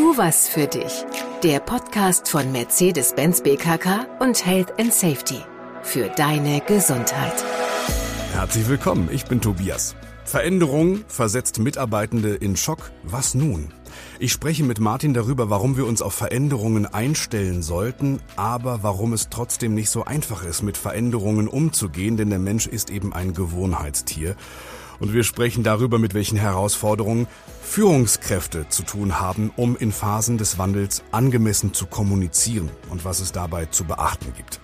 Tu was für dich. Der Podcast von Mercedes-Benz BKK und Health and Safety. Für deine Gesundheit. Herzlich willkommen, ich bin Tobias. Veränderung versetzt Mitarbeitende in Schock. Was nun? Ich spreche mit Martin darüber, warum wir uns auf Veränderungen einstellen sollten, aber warum es trotzdem nicht so einfach ist, mit Veränderungen umzugehen, denn der Mensch ist eben ein Gewohnheitstier. Und wir sprechen darüber, mit welchen Herausforderungen Führungskräfte zu tun haben, um in Phasen des Wandels angemessen zu kommunizieren und was es dabei zu beachten gibt.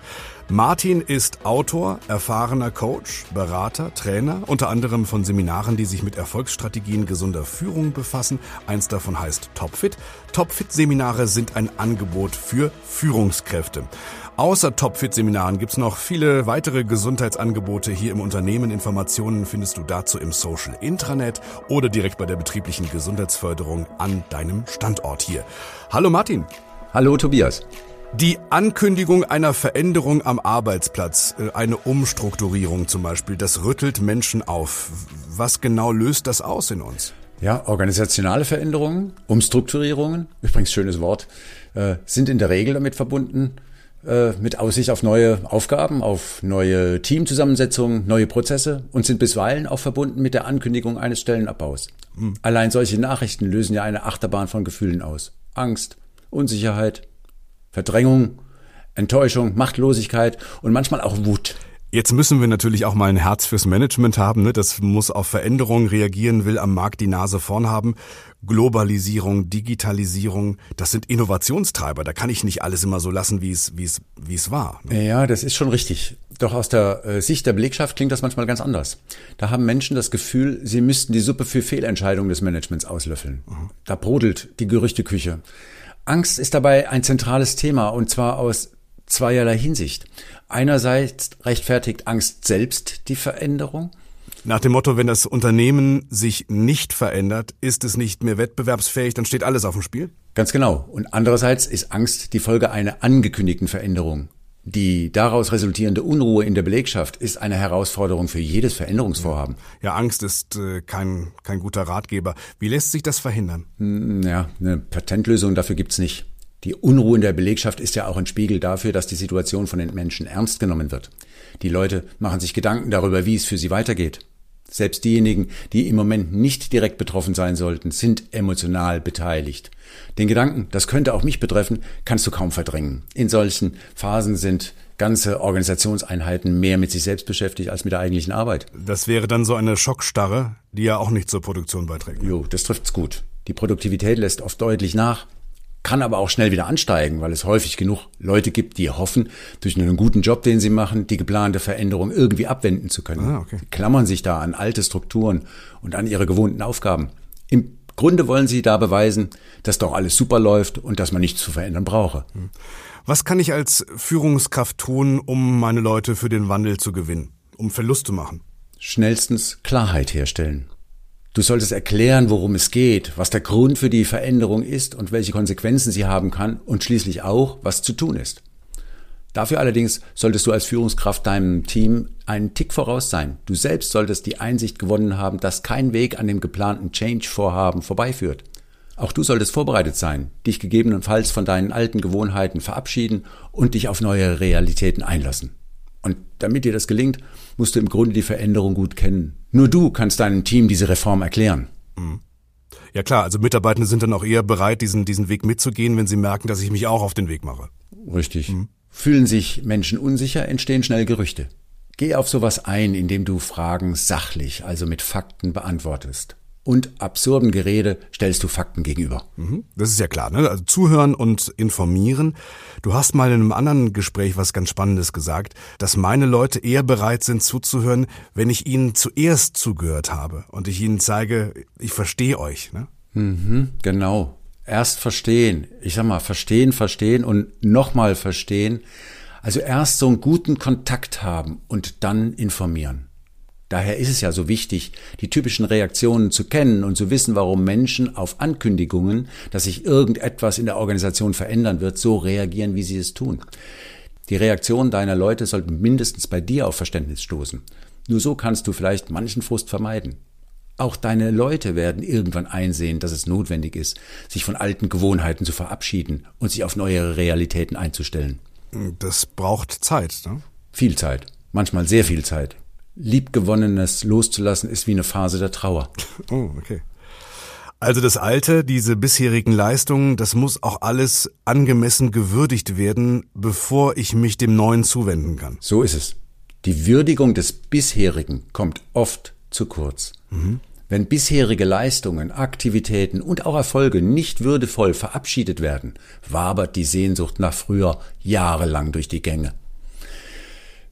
Martin ist Autor, erfahrener Coach, Berater, Trainer, unter anderem von Seminaren, die sich mit Erfolgsstrategien gesunder Führung befassen. Eins davon heißt Topfit. Topfit-Seminare sind ein Angebot für Führungskräfte. Außer Topfit-Seminaren gibt's noch viele weitere Gesundheitsangebote hier im Unternehmen. Informationen findest du dazu im Social Intranet oder direkt bei der betrieblichen Gesundheitsförderung an deinem Standort hier. Hallo Martin. Hallo Tobias. Die Ankündigung einer Veränderung am Arbeitsplatz, äh, eine Umstrukturierung zum Beispiel, das rüttelt Menschen auf. Was genau löst das aus in uns? Ja, organisationale Veränderungen, Umstrukturierungen, übrigens schönes Wort, äh, sind in der Regel damit verbunden, mit Aussicht auf neue Aufgaben, auf neue Teamzusammensetzungen, neue Prozesse und sind bisweilen auch verbunden mit der Ankündigung eines Stellenabbaus. Mhm. Allein solche Nachrichten lösen ja eine Achterbahn von Gefühlen aus. Angst, Unsicherheit, Verdrängung, Enttäuschung, Machtlosigkeit und manchmal auch Wut. Jetzt müssen wir natürlich auch mal ein Herz fürs Management haben. Ne? Das muss auf Veränderungen reagieren, will am Markt die Nase vorn haben. Globalisierung, Digitalisierung, das sind Innovationstreiber. Da kann ich nicht alles immer so lassen, wie es, wie es, wie es war. Ne? Ja, das ist schon richtig. Doch aus der äh, Sicht der Belegschaft klingt das manchmal ganz anders. Da haben Menschen das Gefühl, sie müssten die Suppe für Fehlentscheidungen des Managements auslöffeln. Mhm. Da brodelt die Gerüchteküche. Angst ist dabei ein zentrales Thema und zwar aus zweierlei Hinsicht. Einerseits rechtfertigt Angst selbst die Veränderung. Nach dem Motto, wenn das Unternehmen sich nicht verändert, ist es nicht mehr wettbewerbsfähig, dann steht alles auf dem Spiel? Ganz genau. Und andererseits ist Angst die Folge einer angekündigten Veränderung. Die daraus resultierende Unruhe in der Belegschaft ist eine Herausforderung für jedes Veränderungsvorhaben. Ja, Angst ist äh, kein, kein guter Ratgeber. Wie lässt sich das verhindern? Hm, ja, eine Patentlösung dafür gibt's nicht. Die Unruhe in der Belegschaft ist ja auch ein Spiegel dafür, dass die Situation von den Menschen ernst genommen wird. Die Leute machen sich Gedanken darüber, wie es für sie weitergeht. Selbst diejenigen, die im Moment nicht direkt betroffen sein sollten, sind emotional beteiligt. Den Gedanken, das könnte auch mich betreffen, kannst du kaum verdrängen. In solchen Phasen sind ganze Organisationseinheiten mehr mit sich selbst beschäftigt als mit der eigentlichen Arbeit. Das wäre dann so eine Schockstarre, die ja auch nicht zur Produktion beiträgt. Jo, das trifft's gut. Die Produktivität lässt oft deutlich nach kann aber auch schnell wieder ansteigen, weil es häufig genug Leute gibt, die hoffen, durch einen guten Job, den sie machen, die geplante Veränderung irgendwie abwenden zu können. Ah, okay. Die klammern sich da an alte Strukturen und an ihre gewohnten Aufgaben. Im Grunde wollen sie da beweisen, dass doch alles super läuft und dass man nichts zu verändern brauche. Was kann ich als Führungskraft tun, um meine Leute für den Wandel zu gewinnen, um Verlust zu machen? Schnellstens Klarheit herstellen. Du solltest erklären, worum es geht, was der Grund für die Veränderung ist und welche Konsequenzen sie haben kann und schließlich auch, was zu tun ist. Dafür allerdings solltest du als Führungskraft deinem Team einen Tick voraus sein. Du selbst solltest die Einsicht gewonnen haben, dass kein Weg an dem geplanten Change-Vorhaben vorbeiführt. Auch du solltest vorbereitet sein, dich gegebenenfalls von deinen alten Gewohnheiten verabschieden und dich auf neue Realitäten einlassen. Und damit dir das gelingt, musst du im Grunde die Veränderung gut kennen. Nur du kannst deinem Team diese Reform erklären. Mhm. Ja klar, also Mitarbeitende sind dann auch eher bereit, diesen, diesen Weg mitzugehen, wenn sie merken, dass ich mich auch auf den Weg mache. Richtig. Mhm. Fühlen sich Menschen unsicher, entstehen schnell Gerüchte. Geh auf sowas ein, indem du Fragen sachlich, also mit Fakten beantwortest und absurden Gerede stellst du Fakten gegenüber. Mhm. Das ist ja klar, ne? Also zuhören und informieren. Du hast mal in einem anderen Gespräch was ganz Spannendes gesagt, dass meine Leute eher bereit sind zuzuhören, wenn ich ihnen zuerst zugehört habe und ich ihnen zeige, ich verstehe euch. Ne? Mhm, genau. Erst verstehen. Ich sag mal, verstehen, verstehen und nochmal verstehen. Also erst so einen guten Kontakt haben und dann informieren. Daher ist es ja so wichtig, die typischen Reaktionen zu kennen und zu wissen, warum Menschen auf Ankündigungen, dass sich irgendetwas in der Organisation verändern wird, so reagieren, wie sie es tun. Die Reaktionen deiner Leute sollten mindestens bei dir auf Verständnis stoßen. Nur so kannst du vielleicht manchen Frust vermeiden. Auch deine Leute werden irgendwann einsehen, dass es notwendig ist, sich von alten Gewohnheiten zu verabschieden und sich auf neue Realitäten einzustellen. Das braucht Zeit, ne? Viel Zeit. Manchmal sehr viel Zeit. Liebgewonnenes loszulassen ist wie eine Phase der Trauer. Oh, okay. Also das Alte, diese bisherigen Leistungen, das muss auch alles angemessen gewürdigt werden, bevor ich mich dem Neuen zuwenden kann. So ist es. Die Würdigung des Bisherigen kommt oft zu kurz. Mhm. Wenn bisherige Leistungen, Aktivitäten und auch Erfolge nicht würdevoll verabschiedet werden, wabert die Sehnsucht nach früher jahrelang durch die Gänge.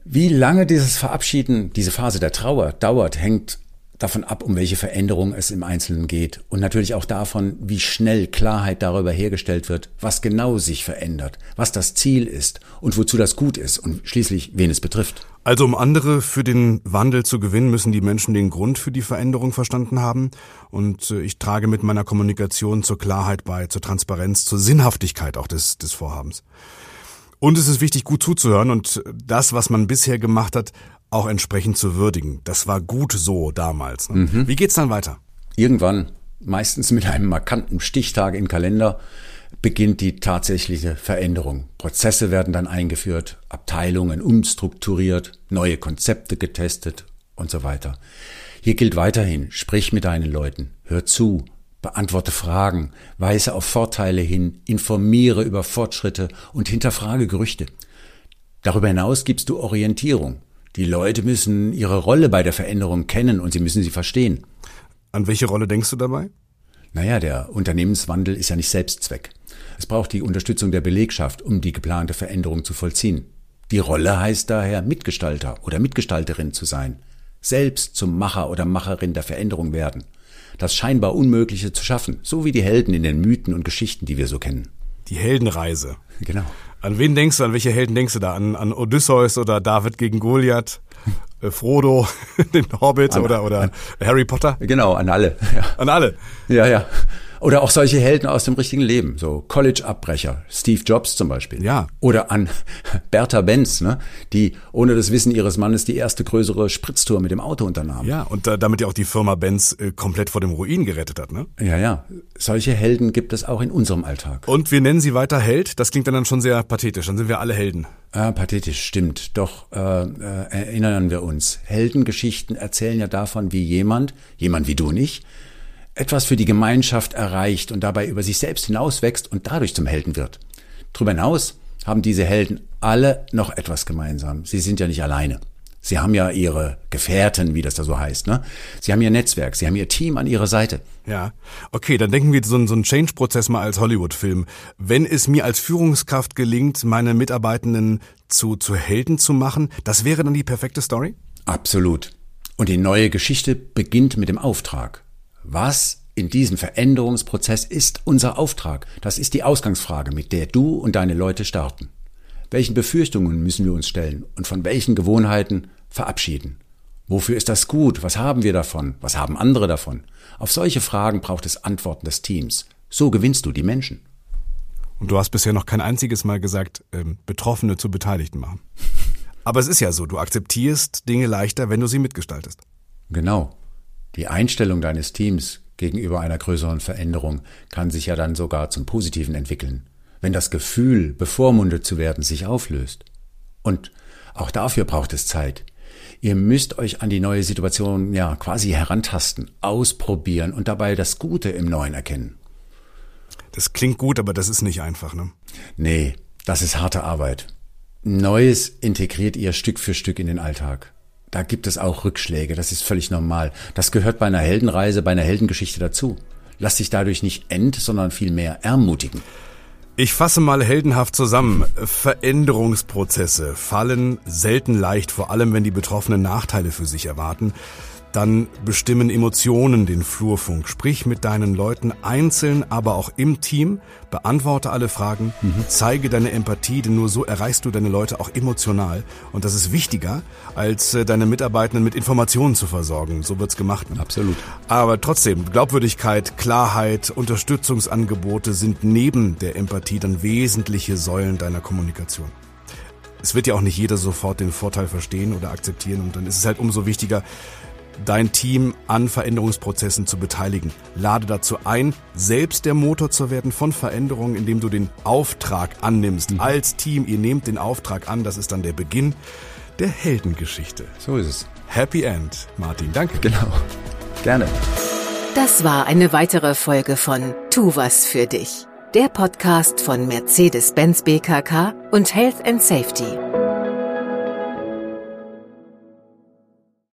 Wie lange dieses Verabschieden, diese Phase der Trauer dauert, hängt davon ab, um welche Veränderung es im Einzelnen geht und natürlich auch davon, wie schnell Klarheit darüber hergestellt wird, was genau sich verändert, was das Ziel ist und wozu das gut ist und schließlich wen es betrifft. Also um andere für den Wandel zu gewinnen, müssen die Menschen den Grund für die Veränderung verstanden haben und äh, ich trage mit meiner Kommunikation zur Klarheit bei, zur Transparenz, zur Sinnhaftigkeit auch des, des Vorhabens. Und es ist wichtig, gut zuzuhören und das, was man bisher gemacht hat, auch entsprechend zu würdigen. Das war gut so damals. Ne? Mhm. Wie geht's dann weiter? Irgendwann, meistens mit einem markanten Stichtag im Kalender, beginnt die tatsächliche Veränderung. Prozesse werden dann eingeführt, Abteilungen umstrukturiert, neue Konzepte getestet und so weiter. Hier gilt weiterhin, sprich mit deinen Leuten, hör zu, beantworte Fragen, weise auf Vorteile hin, informiere über Fortschritte und hinterfrage Gerüchte. Darüber hinaus gibst du Orientierung, die Leute müssen ihre Rolle bei der Veränderung kennen und sie müssen sie verstehen. An welche Rolle denkst du dabei? Naja, der Unternehmenswandel ist ja nicht Selbstzweck. Es braucht die Unterstützung der Belegschaft, um die geplante Veränderung zu vollziehen. Die Rolle heißt daher, Mitgestalter oder Mitgestalterin zu sein, selbst zum Macher oder Macherin der Veränderung werden, das scheinbar Unmögliche zu schaffen, so wie die Helden in den Mythen und Geschichten, die wir so kennen. Die Heldenreise. Genau. An wen denkst du, an welche Helden denkst du da? An, an Odysseus oder David gegen Goliath? Äh, Frodo, den Hobbit an, oder, oder an, Harry Potter? Genau, an alle. Ja. An alle? Ja, ja. Oder auch solche Helden aus dem richtigen Leben, so College-Abbrecher, Steve Jobs zum Beispiel. Ja. Oder an Bertha Benz, ne, die ohne das Wissen ihres Mannes die erste größere Spritztour mit dem Auto unternahm. Ja, und äh, damit ja auch die Firma Benz äh, komplett vor dem Ruin gerettet hat, ne? Ja, ja. Solche Helden gibt es auch in unserem Alltag. Und wir nennen sie weiter Held. Das klingt dann schon sehr pathetisch. Dann sind wir alle Helden. Ah, pathetisch, stimmt. Doch äh, äh, erinnern wir uns. Heldengeschichten erzählen ja davon, wie jemand, jemand wie du nicht, etwas für die Gemeinschaft erreicht und dabei über sich selbst hinauswächst und dadurch zum Helden wird. Darüber hinaus haben diese Helden alle noch etwas gemeinsam. Sie sind ja nicht alleine. Sie haben ja ihre Gefährten, wie das da so heißt. Ne? Sie haben ihr Netzwerk, sie haben ihr Team an ihrer Seite. Ja, okay, dann denken wir so, so einen Change-Prozess mal als Hollywood-Film. Wenn es mir als Führungskraft gelingt, meine Mitarbeitenden zu, zu Helden zu machen, das wäre dann die perfekte Story? Absolut. Und die neue Geschichte beginnt mit dem Auftrag. Was in diesem Veränderungsprozess ist unser Auftrag? Das ist die Ausgangsfrage, mit der du und deine Leute starten. Welchen Befürchtungen müssen wir uns stellen und von welchen Gewohnheiten verabschieden? Wofür ist das gut? Was haben wir davon? Was haben andere davon? Auf solche Fragen braucht es Antworten des Teams. So gewinnst du die Menschen. Und du hast bisher noch kein einziges Mal gesagt, ähm, Betroffene zu Beteiligten machen. Aber es ist ja so, du akzeptierst Dinge leichter, wenn du sie mitgestaltest. Genau. Die Einstellung deines Teams gegenüber einer größeren Veränderung kann sich ja dann sogar zum Positiven entwickeln, wenn das Gefühl, bevormundet zu werden, sich auflöst. Und auch dafür braucht es Zeit. Ihr müsst euch an die neue Situation ja quasi herantasten, ausprobieren und dabei das Gute im Neuen erkennen. Das klingt gut, aber das ist nicht einfach, ne? Nee, das ist harte Arbeit. Neues integriert ihr Stück für Stück in den Alltag da gibt es auch Rückschläge, das ist völlig normal. Das gehört bei einer Heldenreise, bei einer Heldengeschichte dazu. Lass dich dadurch nicht ent, sondern vielmehr ermutigen. Ich fasse mal heldenhaft zusammen. Veränderungsprozesse fallen selten leicht, vor allem wenn die Betroffenen Nachteile für sich erwarten dann bestimmen Emotionen den Flurfunk. Sprich mit deinen Leuten einzeln, aber auch im Team. Beantworte alle Fragen, mhm. zeige deine Empathie, denn nur so erreichst du deine Leute auch emotional. Und das ist wichtiger, als äh, deine Mitarbeitenden mit Informationen zu versorgen. So wird's gemacht. Ne? Absolut. Aber trotzdem, Glaubwürdigkeit, Klarheit, Unterstützungsangebote sind neben der Empathie dann wesentliche Säulen deiner Kommunikation es wird ja auch nicht jeder sofort den Vorteil verstehen oder akzeptieren und dann ist es halt umso wichtiger, dein Team an Veränderungsprozessen zu beteiligen. Lade dazu ein, selbst der Motor zu werden von Veränderungen, indem du den Auftrag annimmst. Mhm. Als Team, ihr nehmt den Auftrag an, das ist dann der Beginn der Heldengeschichte. So ist es. Happy End, Martin. Danke. Genau. Gerne. Das war eine weitere Folge von Tu was für dich. Der Podcast von Mercedes-Benz BKK und Health and Safety.